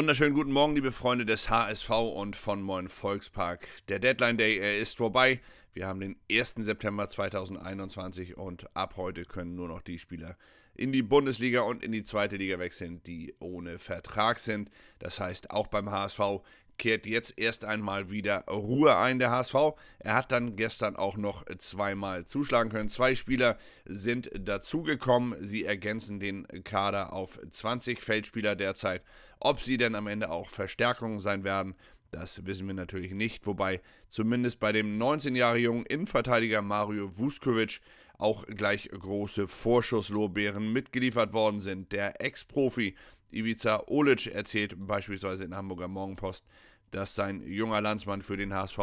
Wunderschönen guten Morgen, liebe Freunde des HSV und von Moin Volkspark. Der Deadline Day, er ist vorbei. Wir haben den 1. September 2021 und ab heute können nur noch die Spieler in die Bundesliga und in die zweite Liga wechseln, die ohne Vertrag sind. Das heißt, auch beim HSV kehrt jetzt erst einmal wieder Ruhe ein, der HSV. Er hat dann gestern auch noch zweimal zuschlagen können. Zwei Spieler sind dazugekommen. Sie ergänzen den Kader auf 20 Feldspieler derzeit. Ob sie denn am Ende auch Verstärkungen sein werden, das wissen wir natürlich nicht. Wobei zumindest bei dem 19 Jahre jungen Innenverteidiger Mario Vuskovic auch gleich große Vorschusslorbeeren mitgeliefert worden sind. Der Ex-Profi Ivica Olic erzählt beispielsweise in der Hamburger Morgenpost, dass sein junger Landsmann für den HSV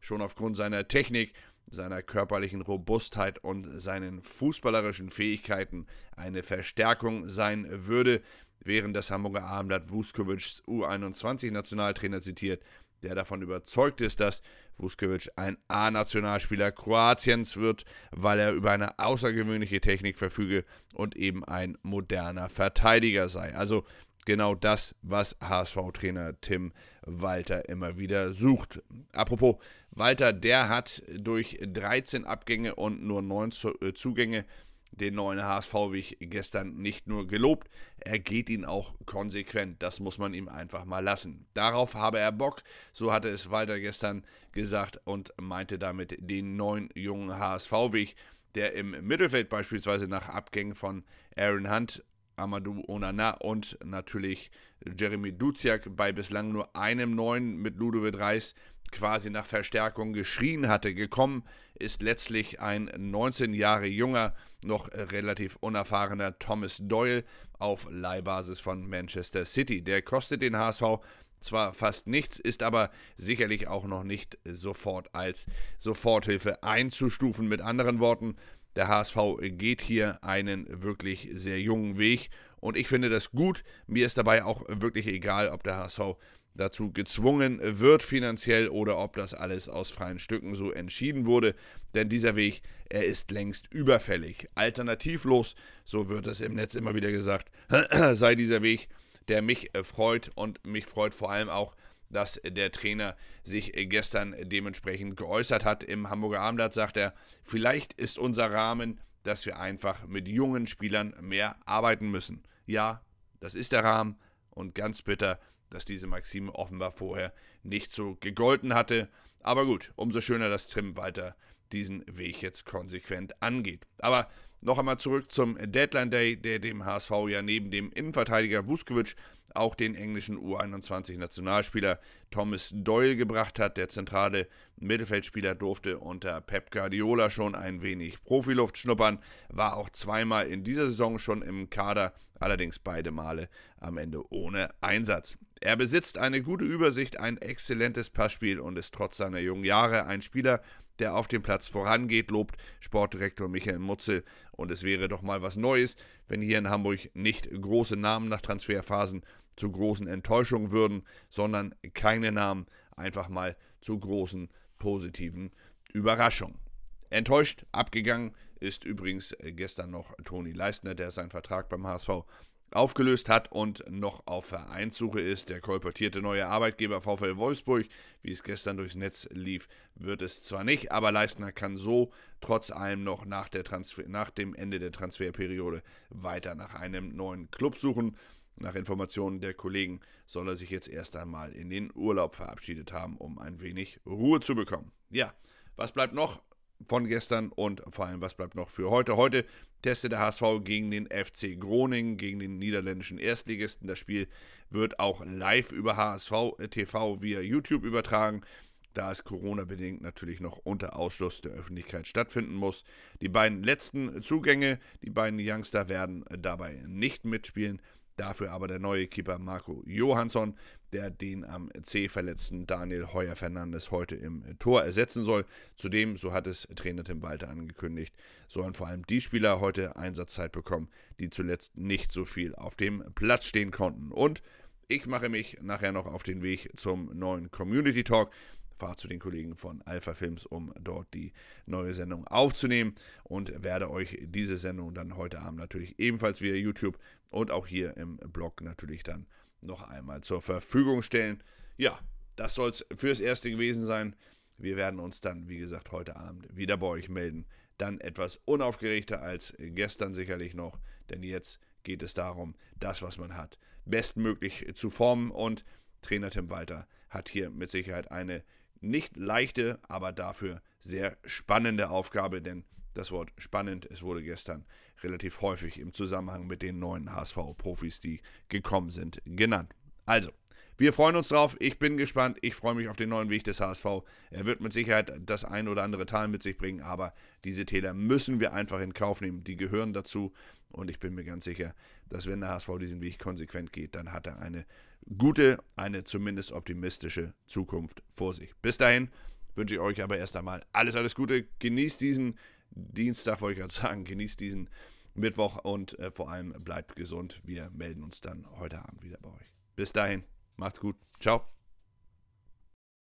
schon aufgrund seiner Technik, seiner körperlichen Robustheit und seinen fußballerischen Fähigkeiten eine Verstärkung sein würde, während das Hamburger Abendblatt Vuskovics U21-Nationaltrainer zitiert, der davon überzeugt ist, dass Vuskovic ein A-Nationalspieler Kroatiens wird, weil er über eine außergewöhnliche Technik verfüge und eben ein moderner Verteidiger sei. Also genau das, was HSV-Trainer Tim Walter immer wieder sucht. Apropos, Walter, der hat durch 13 Abgänge und nur 9 äh, Zugänge den neuen HSV-Weg gestern nicht nur gelobt, er geht ihn auch konsequent. Das muss man ihm einfach mal lassen. Darauf habe er Bock, so hatte es Walter gestern gesagt und meinte damit den neuen jungen HSV-Weg, der im Mittelfeld beispielsweise nach Abgängen von Aaron Hunt Amadou Onana und natürlich Jeremy Duziak bei bislang nur einem neuen mit Ludovic Reis quasi nach Verstärkung geschrien hatte. Gekommen ist letztlich ein 19 Jahre junger, noch relativ unerfahrener Thomas Doyle auf Leihbasis von Manchester City. Der kostet den HSV zwar fast nichts, ist aber sicherlich auch noch nicht sofort als Soforthilfe einzustufen. Mit anderen Worten, der HSV geht hier einen wirklich sehr jungen Weg und ich finde das gut. Mir ist dabei auch wirklich egal, ob der HSV dazu gezwungen wird finanziell oder ob das alles aus freien Stücken so entschieden wurde. Denn dieser Weg, er ist längst überfällig. Alternativlos, so wird es im Netz immer wieder gesagt, sei dieser Weg, der mich freut und mich freut vor allem auch, dass der Trainer sich gestern dementsprechend geäußert hat. Im Hamburger Abendblatt sagt er, vielleicht ist unser Rahmen, dass wir einfach mit jungen Spielern mehr arbeiten müssen. Ja, das ist der Rahmen und ganz bitter, dass diese Maxime offenbar vorher nicht so gegolten hatte. Aber gut, umso schöner, dass Tim weiter diesen Weg jetzt konsequent angeht. Aber noch einmal zurück zum Deadline Day, der dem HSV ja neben dem Innenverteidiger Vuskovic auch den englischen U21-Nationalspieler Thomas Doyle gebracht hat. Der zentrale Mittelfeldspieler durfte unter Pep Guardiola schon ein wenig Profiluft schnuppern, war auch zweimal in dieser Saison schon im Kader, allerdings beide Male am Ende ohne Einsatz. Er besitzt eine gute Übersicht, ein exzellentes Passspiel und ist trotz seiner jungen Jahre ein Spieler, der auf dem Platz vorangeht, lobt Sportdirektor Michael Mutzel. Und es wäre doch mal was Neues, wenn hier in Hamburg nicht große Namen nach Transferphasen zu großen Enttäuschungen würden, sondern keine Namen einfach mal zu großen positiven Überraschungen. Enttäuscht abgegangen ist übrigens gestern noch Toni Leistner, der seinen Vertrag beim HSV aufgelöst hat und noch auf Vereinssuche ist. Der kolportierte neue Arbeitgeber VfL Wolfsburg, wie es gestern durchs Netz lief, wird es zwar nicht, aber Leistner kann so trotz allem noch nach, nach dem Ende der Transferperiode weiter nach einem neuen Club suchen. Nach Informationen der Kollegen soll er sich jetzt erst einmal in den Urlaub verabschiedet haben, um ein wenig Ruhe zu bekommen. Ja, was bleibt noch? Von gestern und vor allem, was bleibt noch für heute? Heute testet der HSV gegen den FC Groningen, gegen den niederländischen Erstligisten. Das Spiel wird auch live über HSV TV via YouTube übertragen, da es Corona-bedingt natürlich noch unter Ausschluss der Öffentlichkeit stattfinden muss. Die beiden letzten Zugänge, die beiden Youngster werden dabei nicht mitspielen. Dafür aber der neue Keeper Marco Johansson, der den am C verletzten Daniel Heuer Fernandes heute im Tor ersetzen soll. Zudem, so hat es Trainer Tim Walter angekündigt, sollen vor allem die Spieler heute Einsatzzeit bekommen, die zuletzt nicht so viel auf dem Platz stehen konnten. Und ich mache mich nachher noch auf den Weg zum neuen Community Talk fahre zu den Kollegen von Alpha Films, um dort die neue Sendung aufzunehmen und werde euch diese Sendung dann heute Abend natürlich ebenfalls via YouTube und auch hier im Blog natürlich dann noch einmal zur Verfügung stellen. Ja, das soll es fürs Erste gewesen sein. Wir werden uns dann, wie gesagt, heute Abend wieder bei euch melden. Dann etwas unaufgeregter als gestern sicherlich noch, denn jetzt geht es darum, das, was man hat, bestmöglich zu formen. Und Trainer Tim Walter hat hier mit Sicherheit eine nicht leichte, aber dafür sehr spannende Aufgabe, denn das Wort spannend, es wurde gestern relativ häufig im Zusammenhang mit den neuen HSV-Profis, die gekommen sind, genannt. Also, wir freuen uns drauf. Ich bin gespannt. Ich freue mich auf den neuen Weg des HSV. Er wird mit Sicherheit das ein oder andere Tal mit sich bringen, aber diese Täler müssen wir einfach in Kauf nehmen. Die gehören dazu. Und ich bin mir ganz sicher, dass wenn der HSV diesen Weg konsequent geht, dann hat er eine gute, eine zumindest optimistische Zukunft vor sich. Bis dahin wünsche ich euch aber erst einmal alles, alles Gute. Genießt diesen Dienstag, wollte ich gerade sagen. Genießt diesen Mittwoch und äh, vor allem bleibt gesund. Wir melden uns dann heute Abend wieder bei euch. Bis dahin. Macht's gut. Ciao.